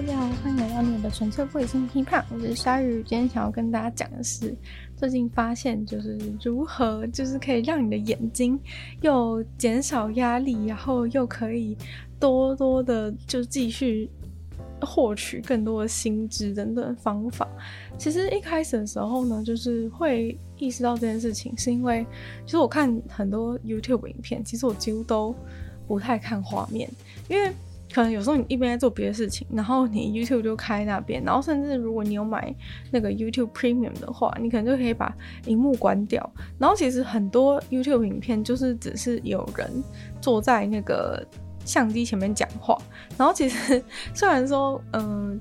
大家好，欢迎来到你的纯粹不理性批判。我是鲨鱼，今天想要跟大家讲的是，最近发现就是如何就是可以让你的眼睛又减少压力，然后又可以多多的就继续获取更多的新知等等方法。其实一开始的时候呢，就是会意识到这件事情，是因为其实我看很多 YouTube 影片，其实我几乎都不太看画面，因为。可能有时候你一边在做别的事情，然后你 YouTube 就开那边，然后甚至如果你有买那个 YouTube Premium 的话，你可能就可以把荧幕关掉。然后其实很多 YouTube 影片就是只是有人坐在那个相机前面讲话，然后其实 虽然说，嗯。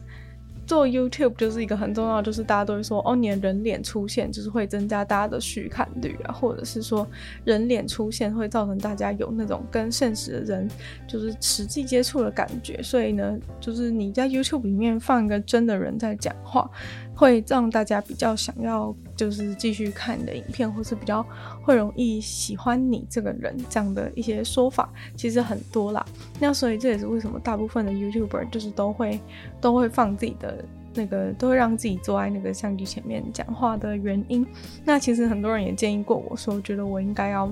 做 YouTube 就是一个很重要，就是大家都会说，哦，你的人脸出现就是会增加大家的续看率啊，或者是说人脸出现会造成大家有那种跟现实的人就是实际接触的感觉，所以呢，就是你在 YouTube 里面放一个真的人在讲话。会让大家比较想要，就是继续看你的影片，或是比较会容易喜欢你这个人这样的一些说法，其实很多啦。那所以这也是为什么大部分的 YouTuber 就是都会都会放自己的那个，都会让自己坐在那个相机前面讲话的原因。那其实很多人也建议过我说，我觉得我应该要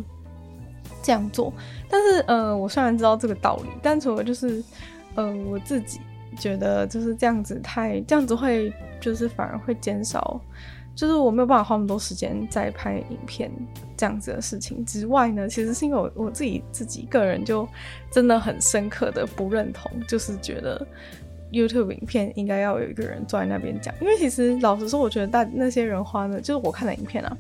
这样做。但是呃，我虽然知道这个道理，但除了就是呃我自己。觉得就是这样子太这样子会就是反而会减少，就是我没有办法花那么多时间在拍影片这样子的事情之外呢，其实是因为我我自己自己个人就真的很深刻的不认同，就是觉得 YouTube 影片应该要有一个人坐在那边讲，因为其实老实说，我觉得大那些人花的，就是我看的影片啊。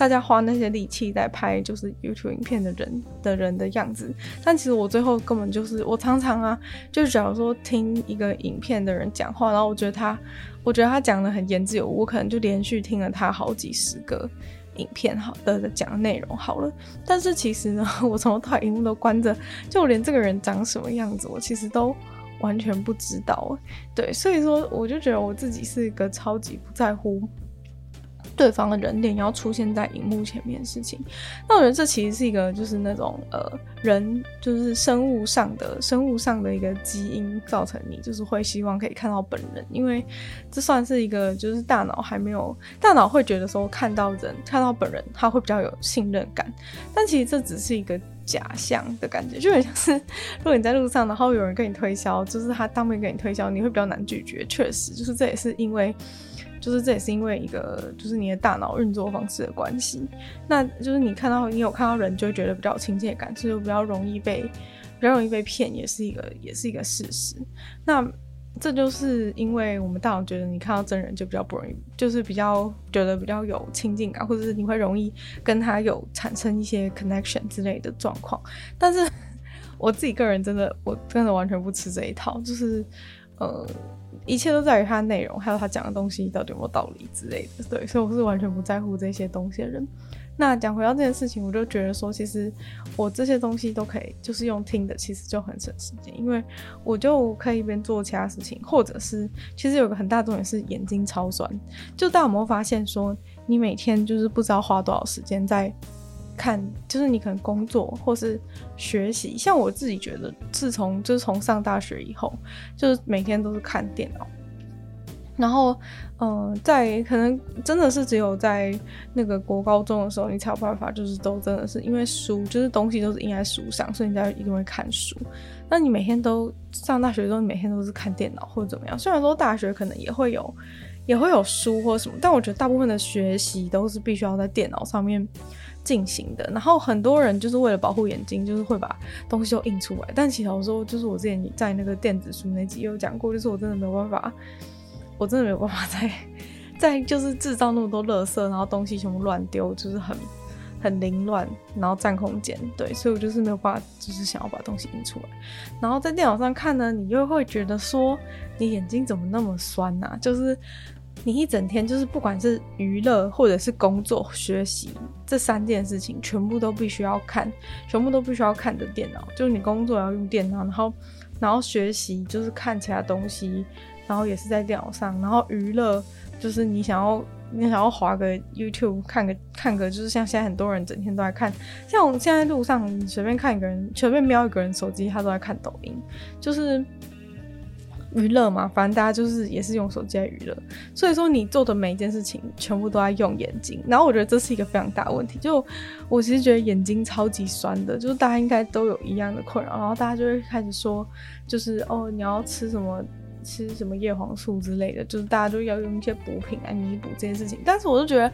大家花那些力气在拍就是 YouTube 影片的人的人的样子，但其实我最后根本就是我常常啊，就假如说听一个影片的人讲话，然后我觉得他，我觉得他讲的很言之有物，我可能就连续听了他好几十个影片好的讲的内容好了，但是其实呢，我从头到尾荧幕都关着，就连这个人长什么样子，我其实都完全不知道。对，所以说我就觉得我自己是一个超级不在乎。对方的人脸要出现在荧幕前面的事情，那我觉得这其实是一个就是那种呃人就是生物上的生物上的一个基因造成你就是会希望可以看到本人，因为这算是一个就是大脑还没有大脑会觉得说看到人看到本人他会比较有信任感，但其实这只是一个假象的感觉，就很像是如果你在路上然后有人跟你推销，就是他当面跟你推销，你会比较难拒绝，确实就是这也是因为。就是这也是因为一个，就是你的大脑运作方式的关系。那就是你看到你有看到人，就会觉得比较亲切感，所以比较容易被比较容易被骗，也是一个也是一个事实。那这就是因为我们大脑觉得你看到真人就比较不容易，就是比较觉得比较有亲近感，或者是你会容易跟他有产生一些 connection 之类的状况。但是 我自己个人真的，我真的完全不吃这一套，就是呃。一切都在于他的内容，还有他讲的东西到底有没有道理之类的。对，所以我是完全不在乎这些东西的人。那讲回到这件事情，我就觉得说，其实我这些东西都可以，就是用听的，其实就很省时间，因为我就可以一边做其他事情，或者是其实有个很大重点是眼睛超酸。就大家有没有发现说，你每天就是不知道花多少时间在。看，就是你可能工作或是学习，像我自己觉得，自从就是从上大学以后，就是每天都是看电脑，然后，嗯、在可能真的是只有在那个国高中的时候，你才有办法，就是都真的是因为书，就是东西都是印在书上，所以你才一定会看书。那你每天都上大学的时候，你每天都是看电脑或者怎么样？虽然说大学可能也会有，也会有书或什么，但我觉得大部分的学习都是必须要在电脑上面。进行的，然后很多人就是为了保护眼睛，就是会把东西都印出来。但其实我说，就是我之前在那个电子书那集有讲过，就是我真的没有办法，我真的没有办法再再 就是制造那么多垃圾，然后东西全部乱丢，就是很很凌乱，然后占空间。对，所以我就是没有办法，就是想要把东西印出来。然后在电脑上看呢，你又会觉得说，你眼睛怎么那么酸呐、啊？就是。你一整天就是不管是娱乐或者是工作、学习这三件事情，全部都必须要看，全部都必须要看的电脑。就是你工作要用电脑，然后然后学习就是看其他东西，然后也是在电脑上。然后娱乐就是你想要你想要滑个 YouTube 看个看个，就是像现在很多人整天都在看，像我现在路上随便看一个人，随便瞄一个人手机，他都在看抖音，就是。娱乐嘛，反正大家就是也是用手机来娱乐，所以说你做的每一件事情全部都在用眼睛，然后我觉得这是一个非常大的问题。就我其实觉得眼睛超级酸的，就是大家应该都有一样的困扰，然后大家就会开始说，就是哦你要吃什么吃什么叶黄素之类的，就是大家都要用一些补品来弥补这件事情。但是我就觉得，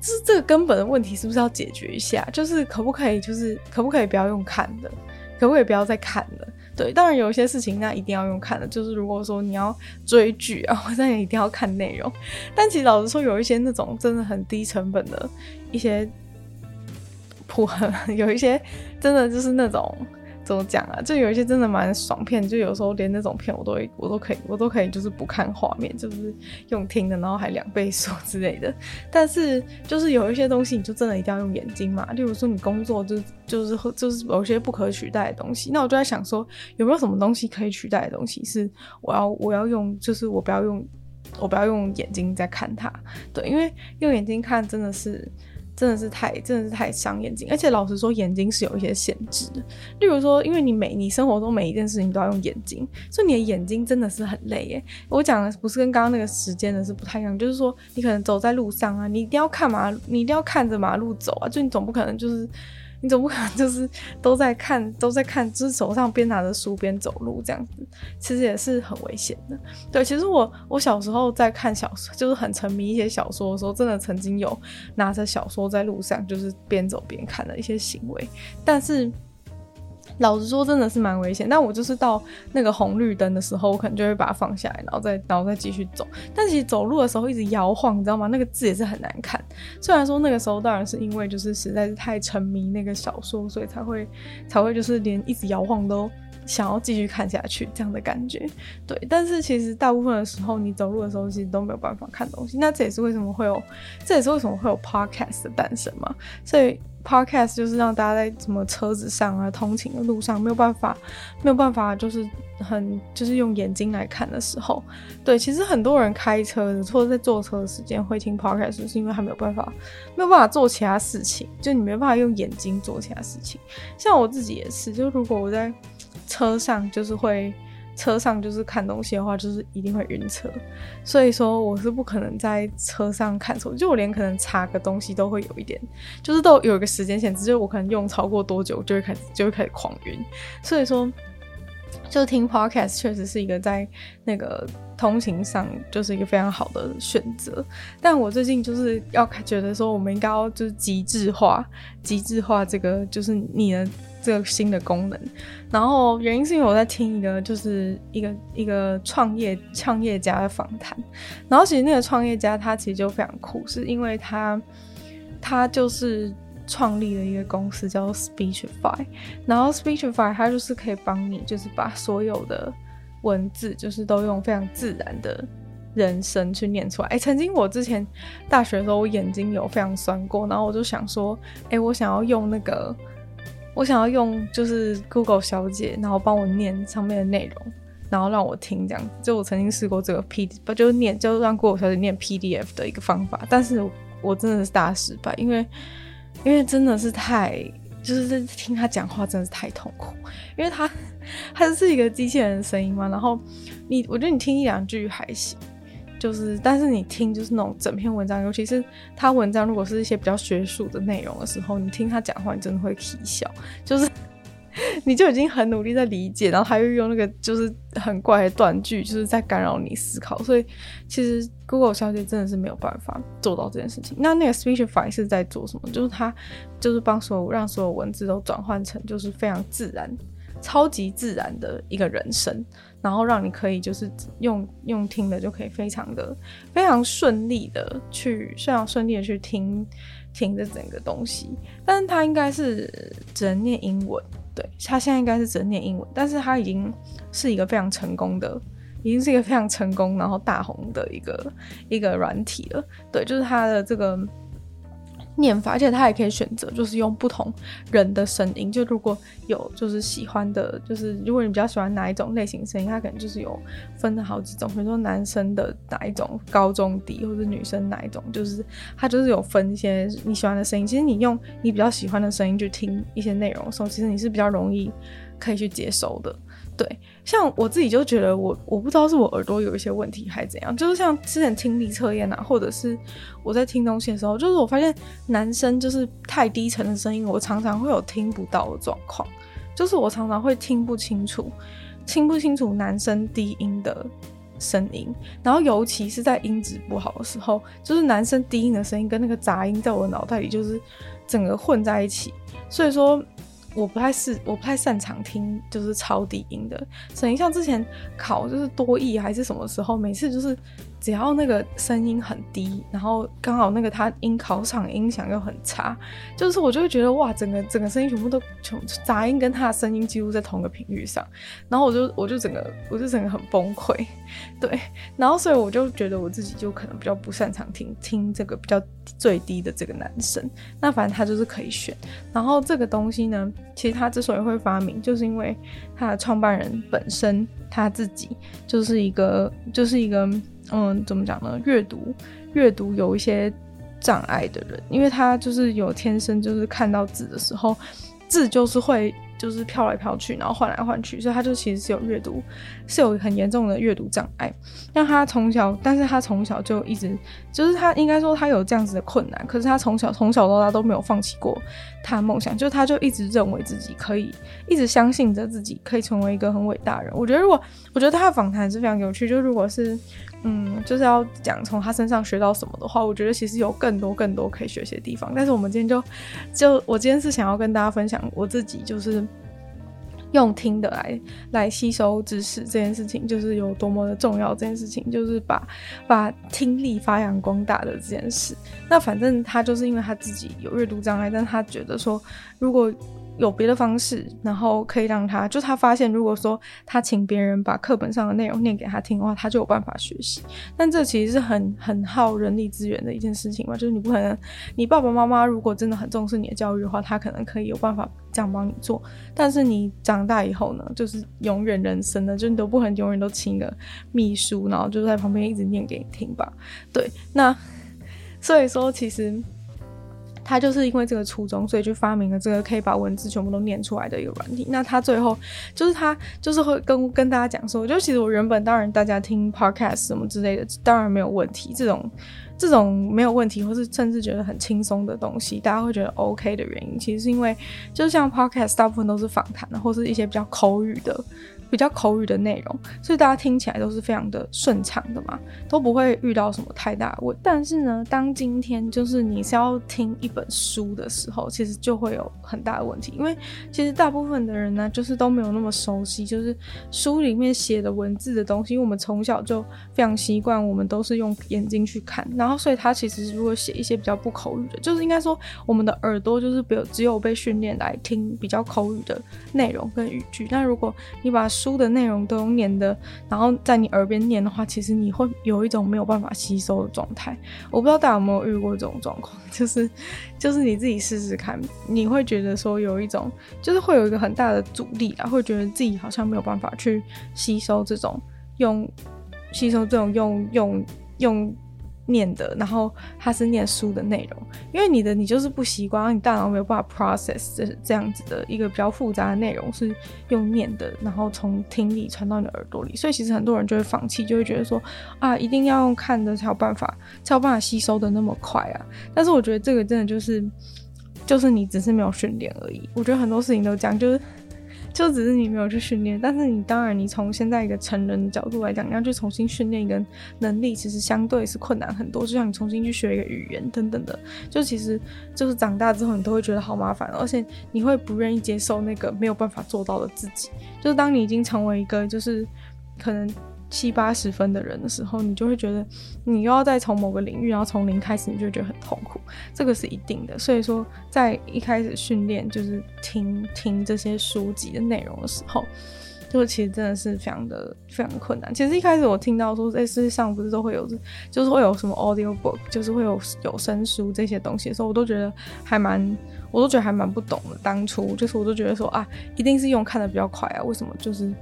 就是这个根本的问题是不是要解决一下？就是可不可以，就是可不可以不要用看的，可不可以不要再看了？对，当然有一些事情那一定要用看的，就是如果说你要追剧啊，那也一定要看内容。但其实老实说，有一些那种真的很低成本的一些普，有一些真的就是那种。怎么讲啊？就有一些真的蛮爽片，就有时候连那种片我都会，我都可以，我都可以，就是不看画面，就是用听的，然后还两倍速之类的。但是就是有一些东西，你就真的一定要用眼睛嘛。例如说你工作就就是就是有些不可取代的东西，那我就在想说，有没有什么东西可以取代的东西是我要我要用，就是我不要用我不要用眼睛在看它。对，因为用眼睛看真的是。真的是太，真的是太伤眼睛，而且老实说，眼睛是有一些限制的。例如说，因为你每你生活中每一件事情都要用眼睛，所以你的眼睛真的是很累耶。我讲的不是跟刚刚那个时间的是不太一样，就是说你可能走在路上啊，你一定要看马，你一定要看着马路走啊，就你总不可能就是。你总不可能就是都在看，都在看，就是手上边拿着书边走路这样子，其实也是很危险的。对，其实我我小时候在看小说，就是很沉迷一些小说的时候，真的曾经有拿着小说在路上就是边走边看的一些行为，但是。老实说，真的是蛮危险。但我就是到那个红绿灯的时候，我可能就会把它放下来，然后再然后再继续走。但其实走路的时候一直摇晃，你知道吗？那个字也是很难看。虽然说那个时候当然是因为就是实在是太沉迷那个小说，所以才会才会就是连一直摇晃都想要继续看下去这样的感觉。对，但是其实大部分的时候你走路的时候其实都没有办法看东西。那这也是为什么会有，这也是为什么会有 podcast 的诞生嘛。所以。Podcast 就是让大家在什么车子上啊、通勤的路上没有办法，没有办法，就是很就是用眼睛来看的时候，对，其实很多人开车的或者在坐车的时间会听 Podcast，是因为他没有办法，没有办法做其他事情，就你没办法用眼睛做其他事情。像我自己也是，就如果我在车上，就是会。车上就是看东西的话，就是一定会晕车，所以说我是不可能在车上看手机，就我连可能查个东西都会有一点，就是都有一个时间限制，就是我可能用超过多久就会开始就会开始狂晕，所以说就听 podcast 确实是一个在那个通勤上就是一个非常好的选择，但我最近就是要觉得说我们应该要就是极致化，极致化这个就是你的。这个新的功能，然后原因是因为我在听一个就是一个一个创业创业家的访谈，然后其实那个创业家他其实就非常酷，是因为他他就是创立了一个公司叫做 Speechify，然后 Speechify 它就是可以帮你就是把所有的文字就是都用非常自然的人声去念出来。哎，曾经我之前大学的时候我眼睛有非常酸过，然后我就想说，哎，我想要用那个。我想要用就是 Google 小姐，然后帮我念上面的内容，然后让我听这样子。就我曾经试过这个 P，不就念，就让 Google 小姐念 PDF 的一个方法，但是我真的是大失败，因为因为真的是太，就是听他讲话真的是太痛苦，因为他他是一个机器人的声音嘛，然后你我觉得你听一两句还行。就是，但是你听就是那种整篇文章，尤其是他文章如果是一些比较学术的内容的时候，你听他讲话，你真的会啼笑。就是 你就已经很努力在理解，然后还会用那个就是很怪的断句，就是在干扰你思考。所以其实 Google 小姐真的是没有办法做到这件事情。那那个 Speechify 是在做什么？就是他就是帮所有让所有文字都转换成就是非常自然、超级自然的一个人声。然后让你可以就是用用听的就可以非常的非常顺利的去非常顺利的去听听这整个东西，但是它应该是只能念英文，对，它现在应该是只能念英文，但是它已经是一个非常成功的，已经是一个非常成功然后大红的一个一个软体了，对，就是它的这个。念法，而且他也可以选择，就是用不同人的声音。就如果有就是喜欢的，就是如果你比较喜欢哪一种类型声音，他可能就是有分了好几种，比如说男生的哪一种高中低，或者女生哪一种，就是他就是有分一些你喜欢的声音。其实你用你比较喜欢的声音去听一些内容的时候，其实你是比较容易可以去接收的。对，像我自己就觉得我我不知道是我耳朵有一些问题还是怎样，就是像之前听力测验啊，或者是我在听东西的时候，就是我发现男生就是太低沉的声音，我常常会有听不到的状况，就是我常常会听不清楚，听不清楚男生低音的声音，然后尤其是在音质不好的时候，就是男生低音的声音跟那个杂音在我的脑袋里就是整个混在一起，所以说。我不太是，我不太擅长听就是超低音的声音，像之前考就是多益还是什么时候，每次就是。只要那个声音很低，然后刚好那个他音考场音响又很差，就是我就会觉得哇，整个整个声音全部都全杂音跟他的声音几乎在同个频率上，然后我就 我就整个我就整个很崩溃，对，然后所以我就觉得我自己就可能比较不擅长听听这个比较最低的这个男生，那反正他就是可以选，然后这个东西呢，其实他之所以会发明，就是因为他的创办人本身他自己就是一个就是一个。嗯，怎么讲呢？阅读阅读有一些障碍的人，因为他就是有天生就是看到字的时候，字就是会就是飘来飘去，然后换来换去，所以他就其实是有阅读是有很严重的阅读障碍。那他从小，但是他从小就一直就是他应该说他有这样子的困难，可是他从小从小到大都没有放弃过他的梦想，就他就一直认为自己可以，一直相信着自己可以成为一个很伟大人。我觉得如果我觉得他的访谈是非常有趣，就如果是。嗯，就是要讲从他身上学到什么的话，我觉得其实有更多更多可以学习的地方。但是我们今天就就我今天是想要跟大家分享我自己就是用听的来来吸收知识这件事情，就是有多么的重要。这件事情就是把把听力发扬光大的这件事。那反正他就是因为他自己有阅读障碍，但他觉得说如果。有别的方式，然后可以让他，就他发现，如果说他请别人把课本上的内容念给他听的话，他就有办法学习。但这其实是很很耗人力资源的一件事情嘛，就是你不可能，你爸爸妈妈如果真的很重视你的教育的话，他可能可以有办法这样帮你做。但是你长大以后呢，就是永远人生的，就你都不可能永远都请个秘书，然后就在旁边一直念给你听吧。对，那所以说其实。他就是因为这个初衷，所以就发明了这个可以把文字全部都念出来的一个软体。那他最后就是他就是会跟跟大家讲说，就其实我原本当然大家听 podcast 什么之类的，当然没有问题。这种这种没有问题，或是甚至觉得很轻松的东西，大家会觉得 OK 的原因，其实是因为就像 podcast 大部分都是访谈的，或是一些比较口语的。比较口语的内容，所以大家听起来都是非常的顺畅的嘛，都不会遇到什么太大的问。但是呢，当今天就是你是要听一本书的时候，其实就会有很大的问题，因为其实大部分的人呢，就是都没有那么熟悉，就是书里面写的文字的东西，因为我们从小就非常习惯，我们都是用眼睛去看，然后所以他其实如果写一些比较不口语的，就是应该说我们的耳朵就是只有只有被训练来听比较口语的内容跟语句。那如果你把书的内容都念的，然后在你耳边念的话，其实你会有一种没有办法吸收的状态。我不知道大家有没有遇过这种状况，就是就是你自己试试看，你会觉得说有一种，就是会有一个很大的阻力啊，会觉得自己好像没有办法去吸收这种用吸收这种用用用。念的，然后他是念书的内容，因为你的你就是不习惯，你大脑没有办法 process 这这样子的一个比较复杂的内容是用念的，然后从听力传到你的耳朵里，所以其实很多人就会放弃，就会觉得说啊，一定要用看的才有办法，才有办法吸收的那么快啊。但是我觉得这个真的就是，就是你只是没有训练而已。我觉得很多事情都这样，就是。就只是你没有去训练，但是你当然，你从现在一个成人的角度来讲，你要去重新训练一个能力，其实相对是困难很多。就像你重新去学一个语言等等的，就其实就是长大之后，你都会觉得好麻烦，而且你会不愿意接受那个没有办法做到的自己。就是当你已经成为一个，就是可能。七八十分的人的时候，你就会觉得你又要再从某个领域，然后从零开始，你就会觉得很痛苦，这个是一定的。所以说，在一开始训练就是听听这些书籍的内容的时候，就其实真的是非常的非常困难。其实一开始我听到说，在世界上不是都会有，就是会有什么 audio book，就是会有有声书这些东西的时候，我都觉得还蛮，我都觉得还蛮不懂的。当初就是我都觉得说啊，一定是用看的比较快啊，为什么就是。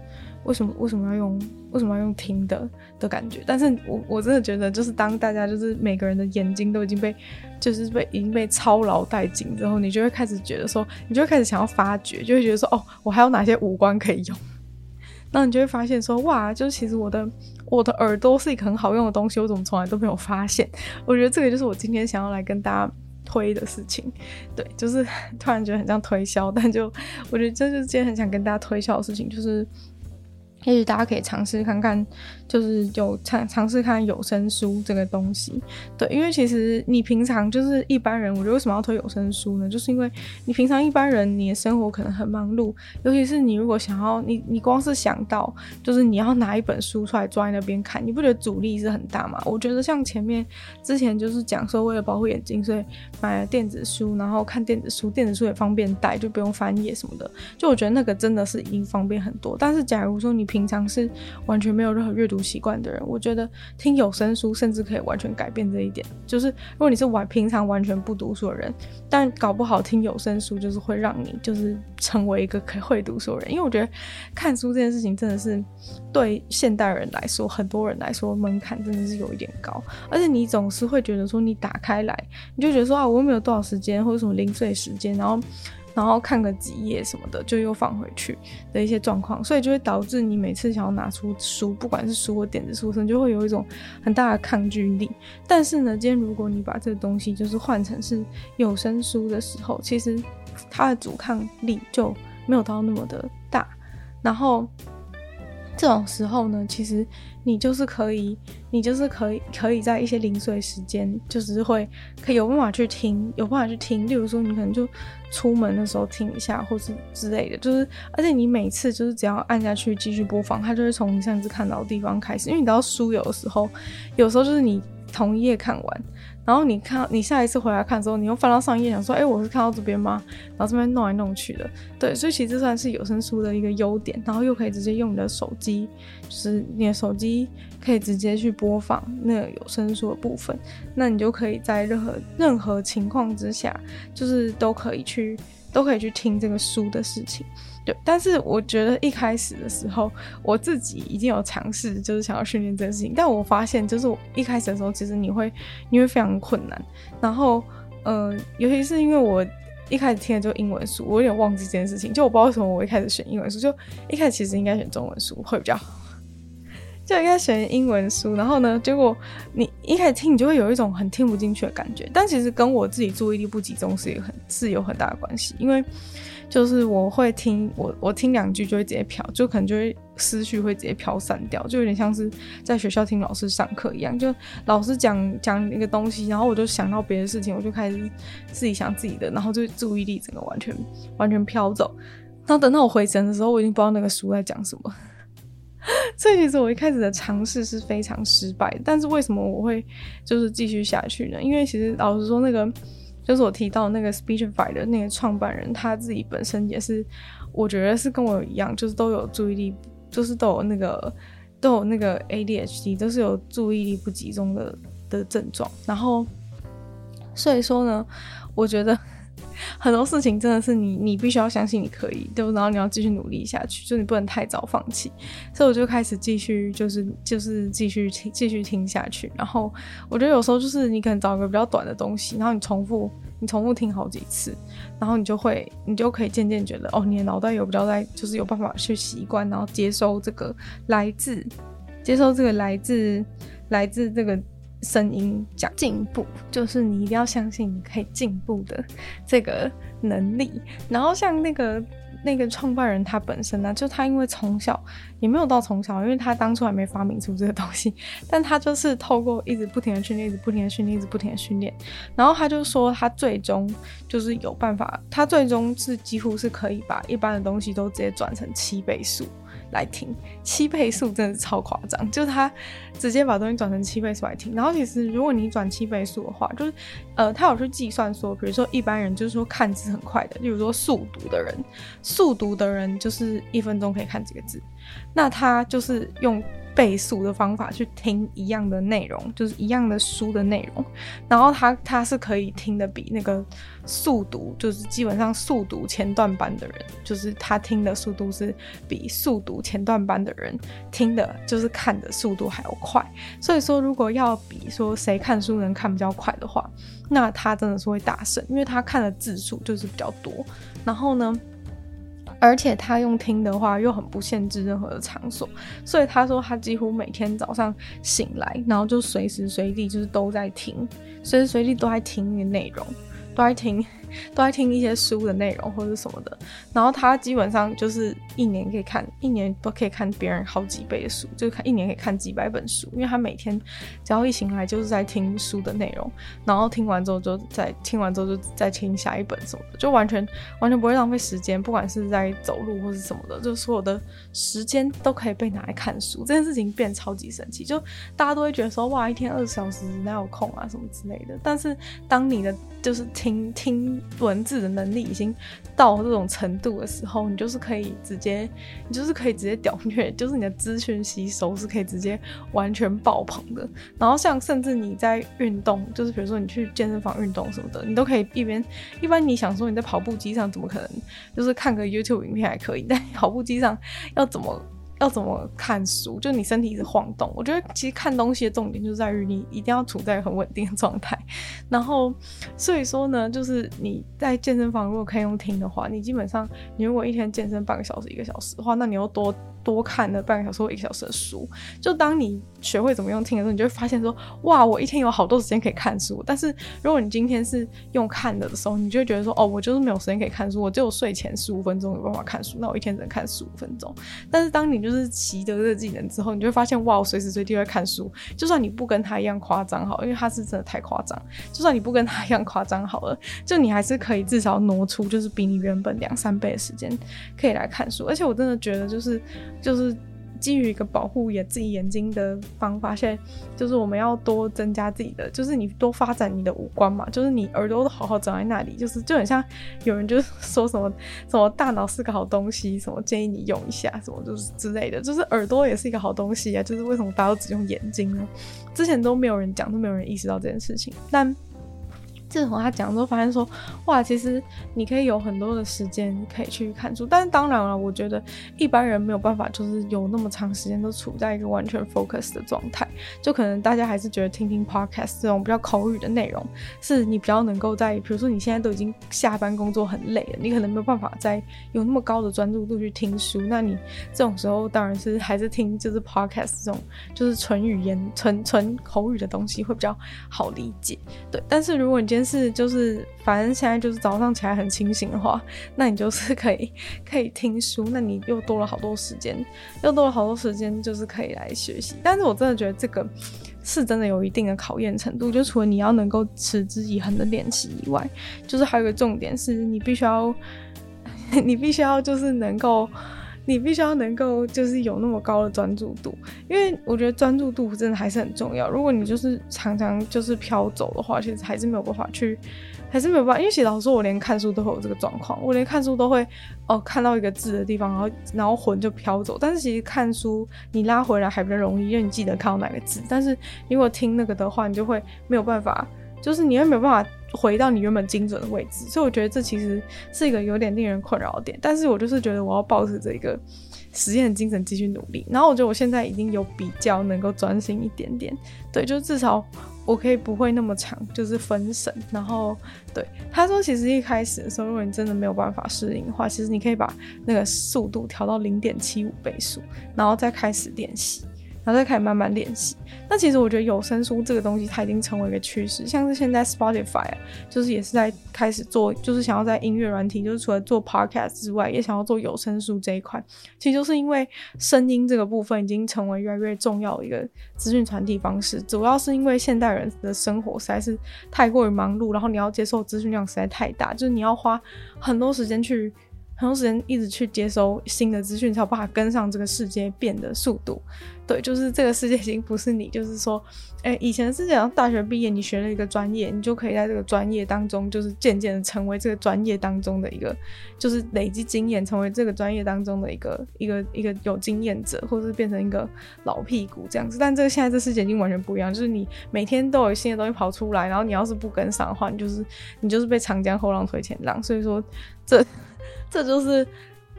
为什么为什么要用为什么要用听的的感觉？但是我我真的觉得，就是当大家就是每个人的眼睛都已经被就是被已经被操劳殆尽之后，你就会开始觉得说，你就会开始想要发掘，就会觉得说，哦，我还有哪些五官可以用？那你就会发现说，哇，就是其实我的我的耳朵是一个很好用的东西，我怎么从来都没有发现？我觉得这个就是我今天想要来跟大家推的事情。对，就是突然觉得很像推销，但就我觉得这就是今天很想跟大家推销的事情，就是。也许大家可以尝试看看，就是有尝尝试看有声书这个东西，对，因为其实你平常就是一般人，我觉得为什么要推有声书呢？就是因为你平常一般人，你的生活可能很忙碌，尤其是你如果想要你你光是想到就是你要拿一本书出来坐在那边看，你不觉得阻力是很大吗？我觉得像前面之前就是讲说为了保护眼睛，所以买了电子书，然后看电子书，电子书也方便带，就不用翻页什么的，就我觉得那个真的是已经方便很多。但是假如说你平常是完全没有任何阅读习惯的人，我觉得听有声书甚至可以完全改变这一点。就是如果你是完平常完全不读书的人，但搞不好听有声书就是会让你就是成为一个可以会读书的人。因为我觉得看书这件事情真的是对现代人来说，很多人来说门槛真的是有一点高，而且你总是会觉得说你打开来，你就觉得说啊，我又没有多少时间或者什么零碎时间，然后。然后看个几页什么的，就又放回去的一些状况，所以就会导致你每次想要拿出书，不管是书或电子书，甚至就会有一种很大的抗拒力。但是呢，今天如果你把这个东西就是换成是有声书的时候，其实它的阻抗力就没有到那么的大。然后这种时候呢，其实。你就是可以，你就是可以，可以在一些零碎时间，就是会可以有办法去听，有办法去听。例如说，你可能就出门的时候听一下，或是之类的。就是，而且你每次就是只要按下去继续播放，它就会从你上次看到的地方开始。因为你知道书有的时候，有时候就是你同一页看完。然后你看，你下一次回来看的时候，你又翻到上一页，想说，哎，我是看到这边吗？然后这边弄来弄去的，对，所以其实这算是有声书的一个优点。然后又可以直接用你的手机，就是你的手机可以直接去播放那个有声书的部分，那你就可以在任何任何情况之下，就是都可以去都可以去听这个书的事情。对，但是我觉得一开始的时候，我自己已经有尝试，就是想要训练这件事情。但我发现，就是我一开始的时候，其实你会，你会非常困难。然后，呃，尤其是因为我一开始听的就英文书，我有点忘记这件事情。就我不知道为什么我一开始选英文书，就一开始其实应该选中文书会比较好，就应该选英文书。然后呢，结果你一开始听，你就会有一种很听不进去的感觉。但其实跟我自己注意力不集中是有很是有很大的关系，因为。就是我会听我我听两句就会直接飘，就可能就会思绪会直接飘散掉，就有点像是在学校听老师上课一样，就老师讲讲一个东西，然后我就想到别的事情，我就开始自己想自己的，然后就注意力整个完全完全飘走。然后等到我回神的时候，我已经不知道那个书在讲什么。所以其实我一开始的尝试是非常失败的，但是为什么我会就是继续下去呢？因为其实老实说那个。就是我提到那个 Speechify 的那个创办人，他自己本身也是，我觉得是跟我一样，就是都有注意力，就是都有那个都有那个 ADHD，都是有注意力不集中的的症状。然后，所以说呢，我觉得。很多事情真的是你，你必须要相信你可以，对，然后你要继续努力下去，就你不能太早放弃。所以我就开始继续，就是就是继续听，继续听下去。然后我觉得有时候就是你可能找一个比较短的东西，然后你重复，你重复听好几次，然后你就会，你就可以渐渐觉得，哦，你的脑袋有比较在，就是有办法去习惯，然后接收这个来自，接收这个来自，来自这个。声音讲进步，就是你一定要相信你可以进步的这个能力。然后像那个那个创办人他本身呢，就他因为从小也没有到从小，因为他当初还没发明出这个东西，但他就是透过一直不停的训练，一直不停的训练，一直不停的训练，然后他就说他最终就是有办法，他最终是几乎是可以把一般的东西都直接转成七倍速。来听七倍速真的是超夸张，就是他直接把东西转成七倍速来听。然后其实如果你转七倍速的话，就是呃，他有去计算说，比如说一般人就是说看字很快的，例如说速读的人，速读的人就是一分钟可以看几个字，那他就是用。倍速的方法去听一样的内容，就是一样的书的内容，然后他他是可以听得比那个速读，就是基本上速读前段班的人，就是他听的速度是比速读前段班的人听的，就是看的速度还要快。所以说，如果要比说谁看书能看比较快的话，那他真的是会大胜，因为他看的字数就是比较多。然后呢，而且他用听的话又很不限制任何的场所，所以他说他几乎每天早上醒来，然后就随时随地就是都在听，随时随地都在听那个内容，都在听。都在听一些书的内容或者什么的，然后他基本上就是一年可以看，一年都可以看别人好几倍的书，就看一年可以看几百本书，因为他每天只要一醒来就是在听书的内容，然后听完之后就再听完之后就再听下一本什么的，就完全完全不会浪费时间，不管是在走路或是什么的，就所有的时间都可以被拿来看书，这件事情变超级神奇，就大家都会觉得说哇，一天二十小时哪有空啊什么之类的，但是当你的就是听听。文字的能力已经到这种程度的时候，你就是可以直接，你就是可以直接屌虐，就是你的资讯吸收是可以直接完全爆棚的。然后像甚至你在运动，就是比如说你去健身房运动什么的，你都可以一边一般你想说你在跑步机上怎么可能就是看个 YouTube 影片还可以，但跑步机上要怎么？要怎么看书？就你身体一直晃动，我觉得其实看东西的重点就在于你一定要处在很稳定的状态。然后，所以说呢，就是你在健身房如果可以用听的话，你基本上你如果一天健身半个小时、一个小时的话，那你又多。多看了半个小时或一个小时的书，就当你学会怎么用听的时候，你就会发现说，哇，我一天有好多时间可以看书。但是如果你今天是用看的的时候，你就会觉得说，哦，我就是没有时间可以看书，我只有睡前十五分钟有办法看书，那我一天只能看十五分钟。但是当你就是习得这个技能之后，你就会发现，哇，我随时随地会看书，就算你不跟他一样夸张好，因为他是真的太夸张，就算你不跟他一样夸张好了，就你还是可以至少挪出就是比你原本两三倍的时间可以来看书。而且我真的觉得就是。就是基于一个保护眼自己眼睛的方法，现在就是我们要多增加自己的，就是你多发展你的五官嘛，就是你耳朵都好好长在那里，就是就很像有人就是说什么什么大脑是个好东西，什么建议你用一下，什么就是之类的，就是耳朵也是一个好东西啊，就是为什么大家都只用眼睛呢？之前都没有人讲，都没有人意识到这件事情，但。自从他讲之后，发现说，哇，其实你可以有很多的时间可以去看书，但是当然了，我觉得一般人没有办法，就是有那么长时间都处在一个完全 focus 的状态，就可能大家还是觉得听听 podcast 这种比较口语的内容，是你比较能够在，比如说你现在都已经下班工作很累了，你可能没有办法再有那么高的专注度去听书，那你这种时候当然是还是听就是 podcast 这种就是纯语言、纯纯口语的东西会比较好理解，对，但是如果你今但是就是，反正现在就是早上起来很清醒的话，那你就是可以可以听书，那你又多了好多时间，又多了好多时间，就是可以来学习。但是我真的觉得这个是真的有一定的考验程度，就除了你要能够持之以恒的练习以外，就是还有一个重点是你必须要，你必须要就是能够。你必须要能够就是有那么高的专注度，因为我觉得专注度真的还是很重要。如果你就是常常就是飘走的话，其实还是没有办法去，还是没有办法。因为其实老实说，我连看书都会有这个状况，我连看书都会哦看到一个字的地方，然后然后魂就飘走。但是其实看书你拉回来还比较容易，因为你记得看到哪个字。但是如果听那个的话，你就会没有办法，就是你会没有办法。回到你原本精准的位置，所以我觉得这其实是一个有点令人困扰的点。但是我就是觉得我要抱着这个实验精神继续努力。然后我觉得我现在已经有比较能够专心一点点，对，就至少我可以不会那么长，就是分神。然后对他说，其实一开始的时候，如果你真的没有办法适应的话，其实你可以把那个速度调到零点七五倍速，然后再开始练习。然后再开始慢慢练习。那其实我觉得有声书这个东西，它已经成为一个趋势。像是现在 Spotify，就是也是在开始做，就是想要在音乐软体，就是除了做 Podcast 之外，也想要做有声书这一块。其实就是因为声音这个部分已经成为越来越重要的一个资讯传递方式。主要是因为现代人的生活实在是太过于忙碌，然后你要接受资讯量实在太大，就是你要花很多时间去。很多时间一直去接收新的资讯，才有办法跟上这个世界变的速度。对，就是这个世界已经不是你，就是说，哎、以前是这样，大学毕业你学了一个专业，你就可以在这个专业当中，就是渐渐的成为这个专业当中的一个，就是累积经验，成为这个专业当中的一个一个一个有经验者，或者是变成一个老屁股这样子。但这个现在这世界已经完全不一样，就是你每天都有新的东西跑出来，然后你要是不跟上的话，你就是你就是被长江后浪推前浪。所以说这。这就是，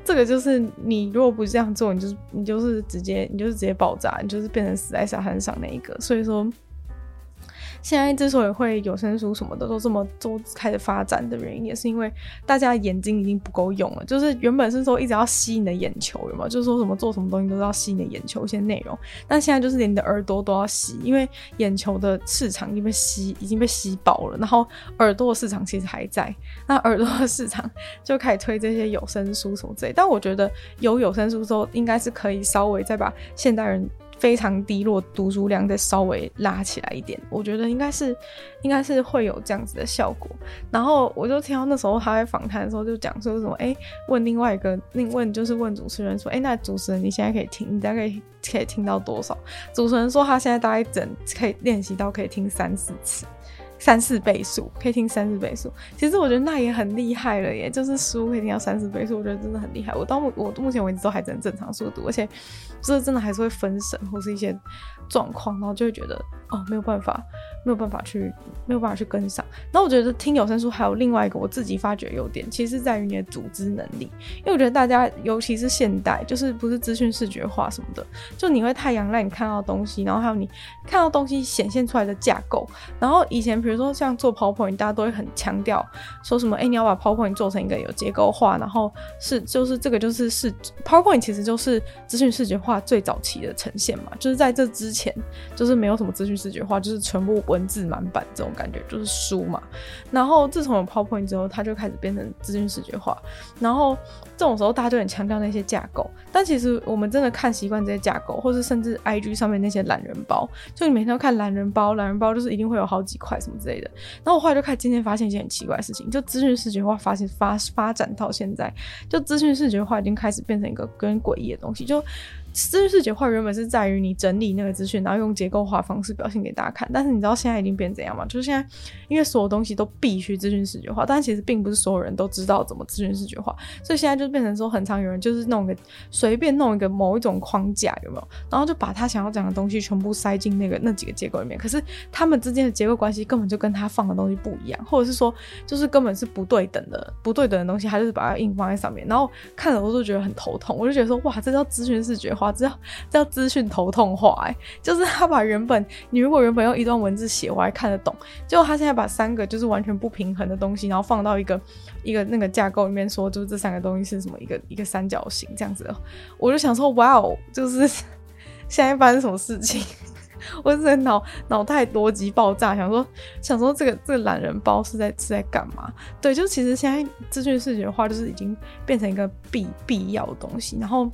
这个就是你如果不这样做，你就是你就是直接你就是直接爆炸，你就是变成死在沙滩上那一个。所以说，现在之所以会有声书什么的都这么都开始发展的原因，也是因为大家眼睛已经不够用了。就是原本是说一直要吸你的眼球，有没有？就是说什么做什么东西都要吸你的眼球一些内容，但现在就是连你的耳朵都要吸，因为眼球的市场已经被吸已经被吸饱了，然后耳朵的市场其实还在，那耳朵的市场就开始推这些有声书什么之类。但我觉得有有声书之后，应该是可以稍微再把现代人。非常低落，读书量再稍微拉起来一点，我觉得应该是，应该是会有这样子的效果。然后我就听到那时候他在访谈的时候就讲说什么，哎、问另外一个，另问就是问主持人说，哎、那主持人你现在可以听，你大概可以听到多少？主持人说他现在大概整可以练习到可以听三四次。三四倍速可以听三四倍速，其实我觉得那也很厉害了耶。就是书可以听到三四倍速，我觉得真的很厉害。我到目我目前为止都还在正常速度，而且这真的还是会分神或是一些状况，然后就会觉得哦，没有办法，没有办法去没有办法去跟上。那我觉得听有声书还有另外一个我自己发觉优点，其实在于你的组织能力。因为我觉得大家尤其是现代，就是不是资讯视觉化什么的，就你会太阳让你看到东西，然后还有你看到东西显现出来的架构，然后以前比如说像做 PowerPoint，大家都会很强调说什么，哎、你要把 PowerPoint 做成一个有结构化，然后是就是这个就是是 PowerPoint 其实就是资讯视觉化最早期的呈现嘛，就是在这之前就是没有什么资讯视觉化，就是全部文字满版这种感觉，就是书嘛。然后自从有 PowerPoint 之后，它就开始变成资讯视觉化，然后这种时候大家就很强调那些架构，但其实我们真的看习惯这些架构，或是甚至 IG 上面那些懒人包，就你每天都看懒人包，懒人包就是一定会有好几块什么之类的。然后我后来就开始渐渐发现一件很奇怪的事情，就资讯视觉化发现发发展到现在，就资讯视觉化已经开始变成一个跟诡异的东西，就。资讯视觉化原本是在于你整理那个资讯，然后用结构化方式表现给大家看。但是你知道现在已经变怎样吗？就是现在，因为所有东西都必须资讯视觉化，但其实并不是所有人都知道怎么资讯视觉化。所以现在就变成说，很常有人就是弄个随便弄一个某一种框架，有没有？然后就把他想要讲的东西全部塞进那个那几个结构里面。可是他们之间的结构关系根本就跟他放的东西不一样，或者是说，就是根本是不对等的，不对等的东西，他就是把它硬放在上面。然后看了我都觉得很头痛，我就觉得说，哇，这叫资讯视觉化，这叫。叫资讯头痛化，哎，就是他把原本你如果原本用一段文字写，我还看得懂，结果他现在把三个就是完全不平衡的东西，然后放到一个一个那个架构里面，说就是这三个东西是什么一个一个三角形这样子的，我就想说，哇哦，就是 现在发生什么事情？我是脑脑袋逻辑爆炸，想说想说这个这个懒人包是在是在干嘛？对，就其实现在资讯视觉化就是已经变成一个必必要的东西，然后。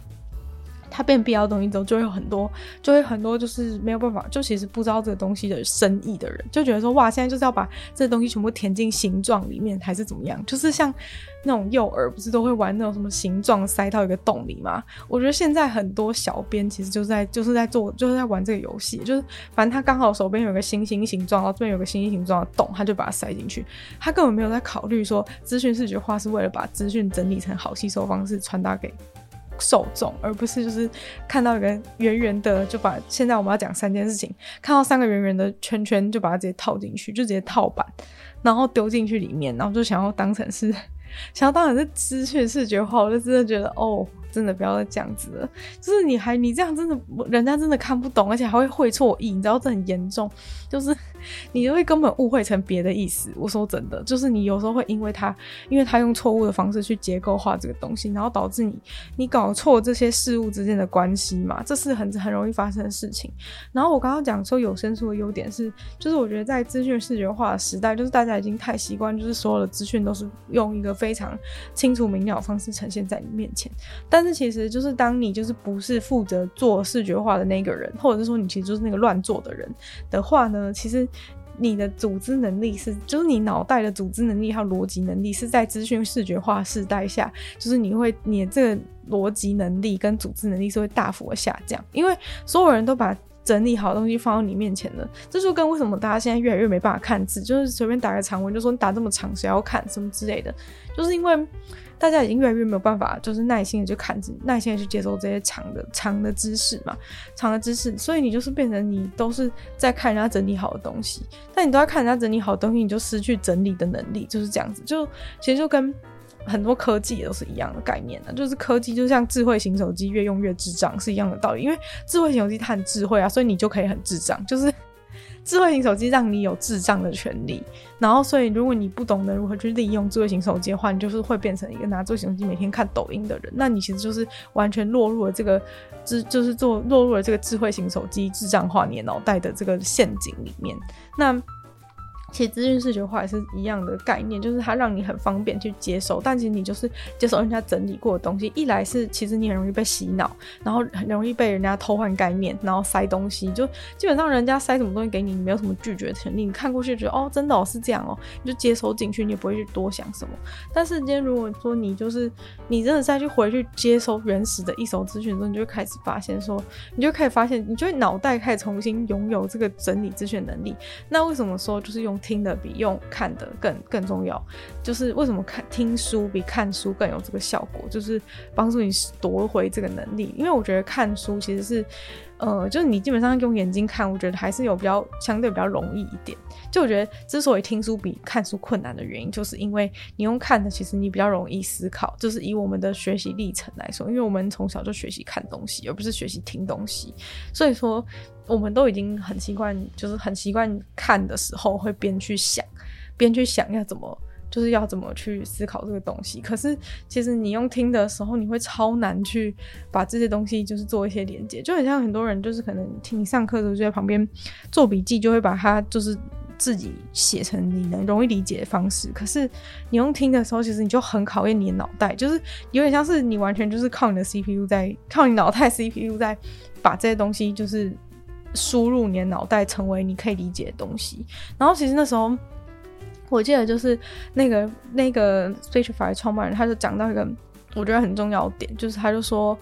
它变必要的东西之后，就会有很多，就会很多，就是没有办法，就其实不知道这个东西的深意的人，就觉得说，哇，现在就是要把这东西全部填进形状里面，还是怎么样？就是像那种幼儿不是都会玩那种什么形状塞到一个洞里吗？我觉得现在很多小编其实就是在就是在做就是在玩这个游戏，就是反正他刚好手边有个星星形状，然后这边有个星星形状的洞，他就把它塞进去，他根本没有在考虑说资讯视觉化是为了把资讯整理成好吸收方式传达给。受众，而不是就是看到一个圆圆的，就把现在我们要讲三件事情，看到三个圆圆的圈圈，就把它直接套进去，就直接套版，然后丢进去里面，然后就想要当成是，想要当成是资讯视觉化，我就真的觉得哦。真的不要再这样子了，就是你还你这样真的，人家真的看不懂，而且还会会错意，你知道这很严重，就是你就会根本误会成别的意思。我说真的，就是你有时候会因为他，因为他用错误的方式去结构化这个东西，然后导致你你搞错这些事物之间的关系嘛，这是很很容易发生的事情。然后我刚刚讲说有声书的优点是，就是我觉得在资讯视觉化的时代，就是大家已经太习惯，就是所有的资讯都是用一个非常清楚明了的方式呈现在你面前，但但是其实就是当你就是不是负责做视觉化的那个人，或者是说你其实就是那个乱做的人的话呢，其实你的组织能力是，就是你脑袋的组织能力还有逻辑能力是在资讯视觉化时代下，就是你会你的这个逻辑能力跟组织能力是会大幅的下降，因为所有人都把整理好的东西放到你面前了，这就跟为什么大家现在越来越没办法看字，就是随便打个长文就说你打这么长谁要看什么之类的，就是因为。大家已经越来越没有办法，就是耐心的去看，耐心的去接受这些长的长的知识嘛，长的知识，所以你就是变成你都是在看人家整理好的东西，但你都在看人家整理好的东西，你就失去整理的能力，就是这样子。就其实就跟很多科技也都是一样的概念的，就是科技就像智慧型手机越用越智障是一样的道理，因为智慧型手机它很智慧啊，所以你就可以很智障，就是。智慧型手机让你有智障的权利。然后，所以如果你不懂得如何去利用智慧型手机的话，你就是会变成一个拿智慧型手机每天看抖音的人。那你其实就是完全落入了这个智，就是做落入了这个智慧型手机智障化你脑袋的这个陷阱里面。那。其实资讯视觉化也是一样的概念，就是它让你很方便去接收，但其实你就是接受人家整理过的东西。一来是其实你很容易被洗脑，然后很容易被人家偷换概念，然后塞东西，就基本上人家塞什么东西给你，你没有什么拒绝的权利。你看过去觉得哦，真的哦是这样哦，你就接收进去，你也不会去多想什么。但是今天如果说你就是你真的再去回去接收原始的一手资讯的时候，你就会开始发现说，你就开始发现，你就会脑袋开始重新拥有这个整理资讯能力。那为什么说就是用？听的比用看的更更重要，就是为什么看听书比看书更有这个效果，就是帮助你夺回这个能力。因为我觉得看书其实是，呃，就是你基本上用眼睛看，我觉得还是有比较相对比较容易一点。就我觉得之所以听书比看书困难的原因，就是因为你用看的，其实你比较容易思考。就是以我们的学习历程来说，因为我们从小就学习看东西，而不是学习听东西，所以说。我们都已经很习惯，就是很习惯看的时候会边去想，边去想要怎么，就是要怎么去思考这个东西。可是其实你用听的时候，你会超难去把这些东西就是做一些连接，就很像很多人就是可能听你上课的时候就在旁边做笔记，就会把它就是自己写成你能容易理解的方式。可是你用听的时候，其实你就很考验你的脑袋，就是有点像是你完全就是靠你的 CPU 在靠你脑袋 CPU 在把这些东西就是。输入你的脑袋，成为你可以理解的东西。然后其实那时候，我记得就是那个那个 Speechify 创办人，他就讲到一个我觉得很重要的点，就是他就说。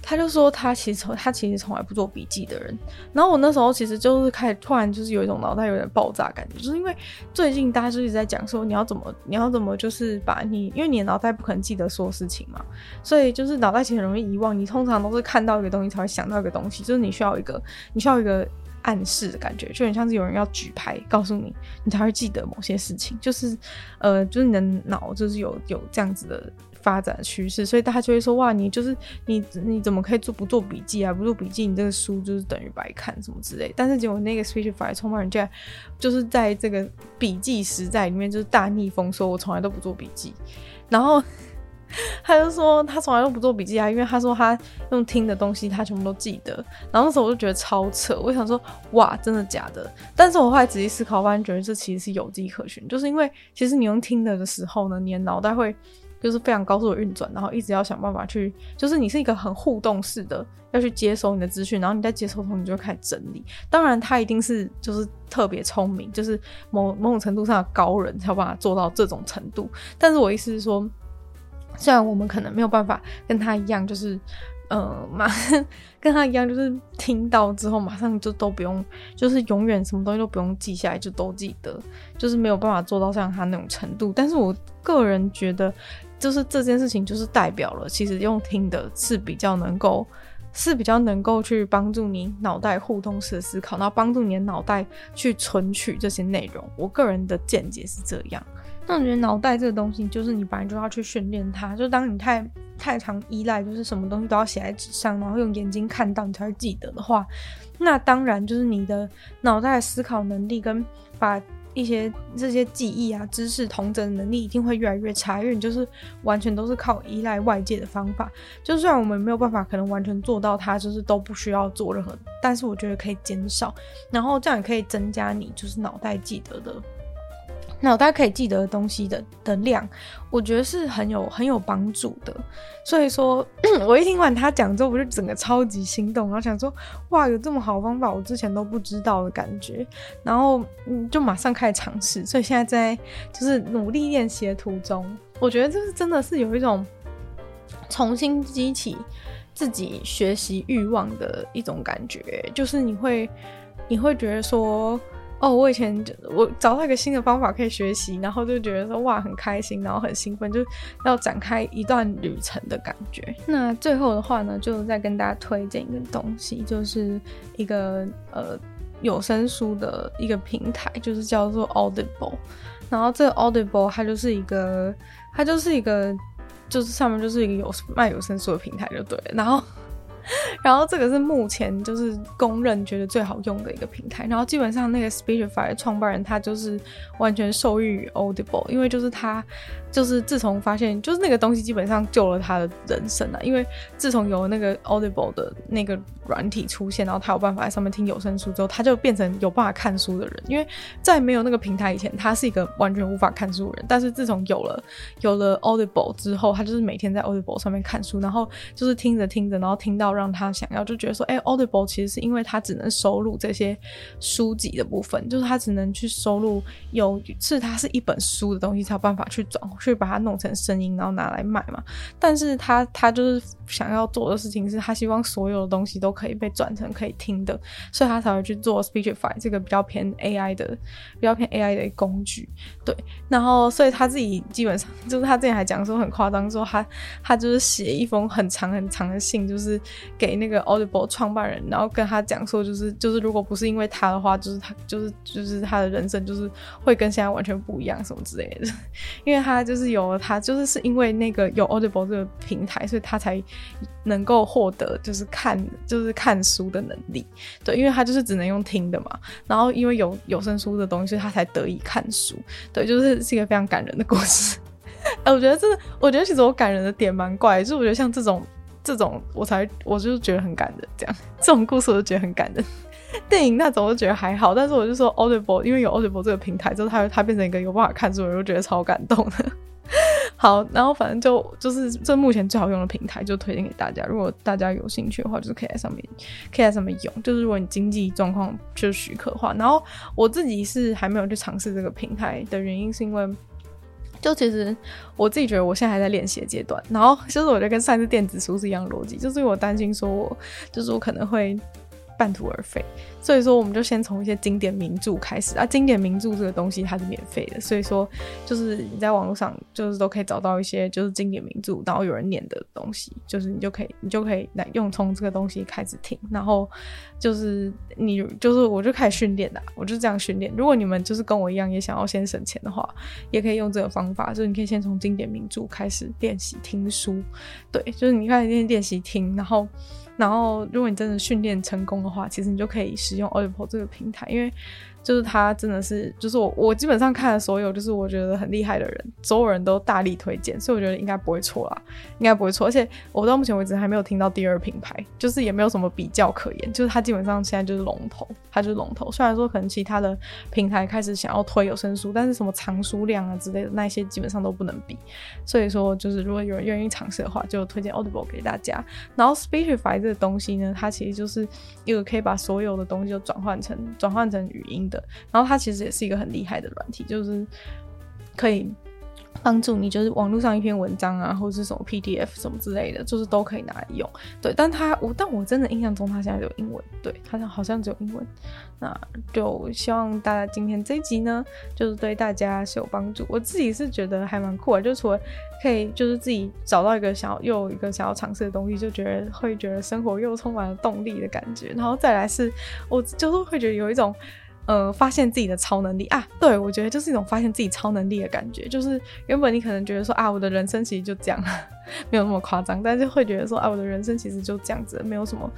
他就说他其实从他其实从来不做笔记的人，然后我那时候其实就是开始突然就是有一种脑袋有点爆炸感觉，就是因为最近大家就一直在讲说你要怎么你要怎么就是把你因为你的脑袋不可能记得所有事情嘛，所以就是脑袋其实很容易遗忘，你通常都是看到一个东西才会想到一个东西，就是你需要一个你需要一个暗示的感觉，就很像是有人要举牌告诉你，你才会记得某些事情，就是呃就是你的脑就是有有这样子的。发展趋势，所以大家就会说：哇，你就是你，你怎么可以做不做笔记啊？不做笔记，你这个书就是等于白看什么之类。但是结果那个 Speechify 创办人家就是在这个笔记时代里面就是大逆风，说我从来都不做笔记。然后 他就说他从来都不做笔记啊，因为他说他用听的东西他全部都记得。然后那时候我就觉得超扯，我想说哇，真的假的？但是我后来仔细思考，发现觉得这其实是有迹可循，就是因为其实你用听的的时候呢，你的脑袋会。就是非常高速的运转，然后一直要想办法去，就是你是一个很互动式的，要去接收你的资讯，然后你在接收后，你就会开始整理。当然，他一定是就是特别聪明，就是某某种程度上的高人才有办法做到这种程度。但是我意思是说，虽然我们可能没有办法跟他一样，就是。呃，马上 跟他一样，就是听到之后马上就都不用，就是永远什么东西都不用记下来，就都记得，就是没有办法做到像他那种程度。但是我个人觉得，就是这件事情就是代表了，其实用听的是比较能够，是比较能够去帮助你脑袋互动式的思考，然后帮助你的脑袋去存取这些内容。我个人的见解是这样。那我觉得脑袋这个东西，就是你本来就要去训练它。就当你太太常依赖，就是什么东西都要写在纸上，然后用眼睛看到你才会记得的话，那当然就是你的脑袋思考能力跟把一些这些记忆啊、知识同整的能力一定会越来越差，因为你就是完全都是靠依赖外界的方法。就虽然我们没有办法可能完全做到它，就是都不需要做任何，但是我觉得可以减少，然后这样也可以增加你就是脑袋记得的。脑袋可以记得的东西的的量，我觉得是很有很有帮助的。所以说，我一听完他讲之后，我就整个超级心动，然后想说，哇，有这么好的方法，我之前都不知道的感觉。然后，嗯，就马上开始尝试。所以现在在就是努力练习的途中，我觉得这是真的是有一种重新激起自己学习欲望的一种感觉，就是你会你会觉得说。哦，我以前就我找到一个新的方法可以学习，然后就觉得说哇很开心，然后很兴奋，就要展开一段旅程的感觉。那最后的话呢，就再跟大家推荐一个东西，就是一个呃有声书的一个平台，就是叫做 Audible。然后这个 Audible 它就是一个，它就是一个，就是上面就是一个有卖有声书的平台就对了。然后。然后这个是目前就是公认觉得最好用的一个平台。然后基本上那个 Speechify 创办人他就是完全受益于 Audible，因为就是他就是自从发现就是那个东西基本上救了他的人生啊。因为自从有那个 Audible 的那个软体出现，然后他有办法在上面听有声书之后，他就变成有办法看书的人。因为在没有那个平台以前，他是一个完全无法看书的人。但是自从有了有了 Audible 之后，他就是每天在 Audible 上面看书，然后就是听着听着，然后听到让他想要，就觉得说，哎、，Audible 其实是因为他只能收录这些书籍的部分，就是他只能去收录有是它是一本书的东西，才有办法去转去把它弄成声音，然后拿来卖嘛。但是他他就是想要做的事情是他希望所有的东西都可以被转成可以听的，所以他才会去做 Speechify 这个比较偏 AI 的比较偏 AI 的工具。对，然后所以他自己基本上就是他之前还讲说很夸张，说他他就是写一封很长很长的信，就是给那个 Audible 创办人，然后跟他讲说，就是就是如果不是因为他的话，就是他就是就是他的人生就是会跟现在完全不一样什么之类的，因为他就是有了他，就是是因为那个有 Audible 这个平台，所以他才能够获得就是看就是看书的能力。对，因为他就是只能用听的嘛，然后因为有有声书的东西，他才得以看书。对，就是是一个非常感人的故事。哎，我觉得这，我觉得其实我感人的点蛮怪，就是我觉得像这种这种，我才我就觉得很感人，这样这种故事我就觉得很感人。电影那种我就觉得还好，但是我就说 Audible，因为有 Audible 这个平台之后，它它变成一个有办法看书的人，我就觉得超感动的。好，然后反正就就是这目前最好用的平台，就推荐给大家。如果大家有兴趣的话，就是可以在上面可以在上面用。就是如果你经济状况就许可的话，然后我自己是还没有去尝试这个平台的原因，是因为。就其实我自己觉得我现在还在练习的阶段，然后就是我觉得跟上次电子书是一样逻辑，就是我担心说我就是我可能会半途而废。所以说，我们就先从一些经典名著开始啊。经典名著这个东西它是免费的，所以说就是你在网络上就是都可以找到一些就是经典名著，然后有人念的东西，就是你就可以你就可以来用从这个东西开始听，然后就是你就是我就开始训练啦，我就这样训练。如果你们就是跟我一样也想要先省钱的话，也可以用这个方法，就是你可以先从经典名著开始练习听书，对，就是你开始练练习听，然后。然后，如果你真的训练成功的话，其实你就可以使用 Audible 这个平台，因为。就是他真的是，就是我我基本上看了所有，就是我觉得很厉害的人，所有人都大力推荐，所以我觉得应该不会错啦，应该不会错。而且我到目前为止还没有听到第二品牌，就是也没有什么比较可言，就是他基本上现在就是龙头，他就是龙头。虽然说可能其他的平台开始想要推有声书，但是什么藏书量啊之类的那些基本上都不能比。所以说，就是如果有人愿意尝试的话，就推荐 Audible 给大家。然后 Speechify 这个东西呢，它其实就是一个可以把所有的东西都转换成转换成语音的。然后它其实也是一个很厉害的软体，就是可以帮助你，就是网络上一篇文章啊，或者是什么 PDF 什么之类的，就是都可以拿来用。对，但它我但我真的印象中它现在有英文，对，它好像只有英文。那就希望大家今天这一集呢，就是对大家是有帮助。我自己是觉得还蛮酷的，就除了可以就是自己找到一个想要又有一个想要尝试的东西，就觉得会觉得生活又充满了动力的感觉。然后再来是我就是会觉得有一种。呃，发现自己的超能力啊，对，我觉得就是一种发现自己超能力的感觉。就是原本你可能觉得说啊，我的人生其实就这样，没有那么夸张，但是会觉得说啊，我的人生其实就这样子，没有什么，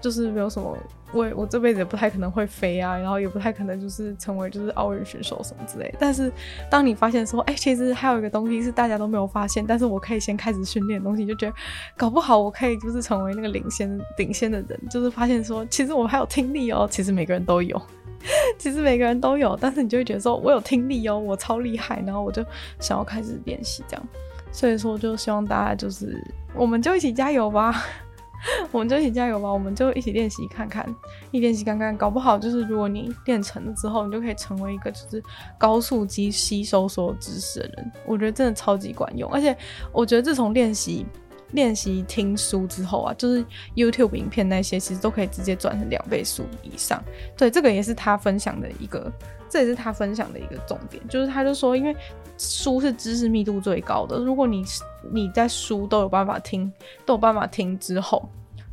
就是没有什么，我我这辈子也不太可能会飞啊，然后也不太可能就是成为就是奥运选手什么之类。但是当你发现说，哎、其实还有一个东西是大家都没有发现，但是我可以先开始训练的东西，就觉得搞不好我可以就是成为那个领先领先的人，就是发现说，其实我还有听力哦，其实每个人都有。其实每个人都有，但是你就会觉得说，我有听力哦，我超厉害，然后我就想要开始练习这样。所以说，就希望大家就是，我们就一起加油吧，我们就一起加油吧，我们就一起练习看看，一练习看看，搞不好就是如果你练成了之后，你就可以成为一个就是高速机吸收所有知识的人。我觉得真的超级管用，而且我觉得自从练习。练习听书之后啊，就是 YouTube 影片那些，其实都可以直接转成两倍速以上。对，这个也是他分享的一个，这也是他分享的一个重点，就是他就说，因为书是知识密度最高的，如果你你在书都有办法听，都有办法听之后，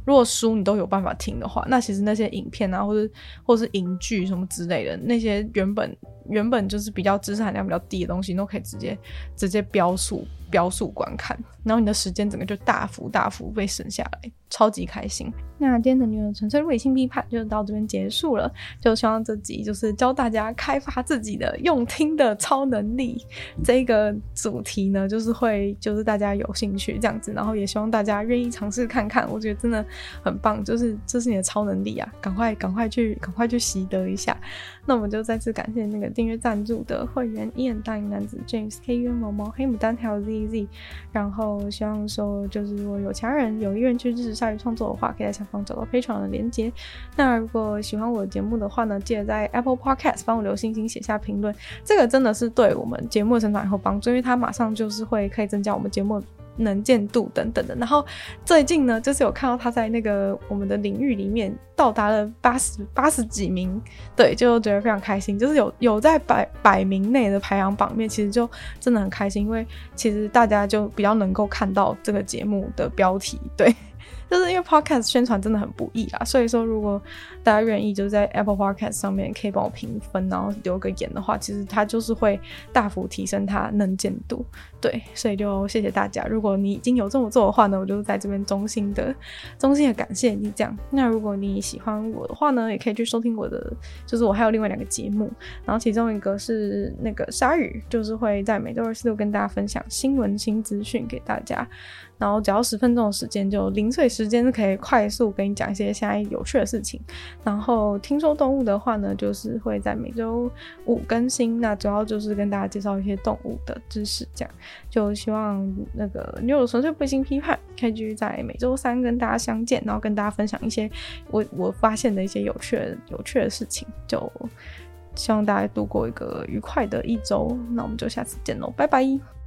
如果书你都有办法听的话，那其实那些影片啊，或者或是影剧什么之类的，那些原本原本就是比较知识含量比较低的东西，都可以直接直接标速。标数观看，然后你的时间整个就大幅大幅被省下来，超级开心。那今天的女友纯粹理性批判就到这边结束了，就希望这集就是教大家开发自己的用听的超能力这个主题呢，就是会就是大家有兴趣这样子，然后也希望大家愿意尝试看看，我觉得真的很棒，就是这是你的超能力啊，赶快赶快去赶快去习得一下。那我们就再次感谢那个订阅赞助的会员：Ian 大英男子 James K U 毛毛黑牡丹还有 Z Z。然后希望说，就是如果有其他人有意愿去支持鲨鱼创作的话，可以在下方找到赔偿的连接。那如果喜欢我的节目的话呢，记得在 Apple Podcast 帮我留星星、写下评论，这个真的是对我们节目的成长以后帮助，因为它马上就是会可以增加我们节目。能见度等等的，然后最近呢，就是有看到他在那个我们的领域里面到达了八十八十几名，对，就觉得非常开心，就是有有在百百名内的排行榜面，其实就真的很开心，因为其实大家就比较能够看到这个节目的标题，对。就是因为 Podcast 宣传真的很不易啊，所以说如果大家愿意就是在 Apple Podcast 上面可以帮我评分，然后留个言的话，其实它就是会大幅提升它能见度。对，所以就谢谢大家。如果你已经有这么做的话呢，我就在这边衷心的、衷心的感谢你这样。那如果你喜欢我的话呢，也可以去收听我的，就是我还有另外两个节目，然后其中一个是那个鲨鱼，就是会在每周二、四、六跟大家分享新闻新资讯给大家。然后只要十分钟的时间，就零碎时间是可以快速跟你讲一些现在有趣的事情。然后听说动物的话呢，就是会在每周五更新，那主要就是跟大家介绍一些动物的知识，这样就希望那个女友纯粹不经批判，可以继续在每周三跟大家相见，然后跟大家分享一些我我发现的一些有趣的有趣的事情。就希望大家度过一个愉快的一周，那我们就下次见喽，拜拜。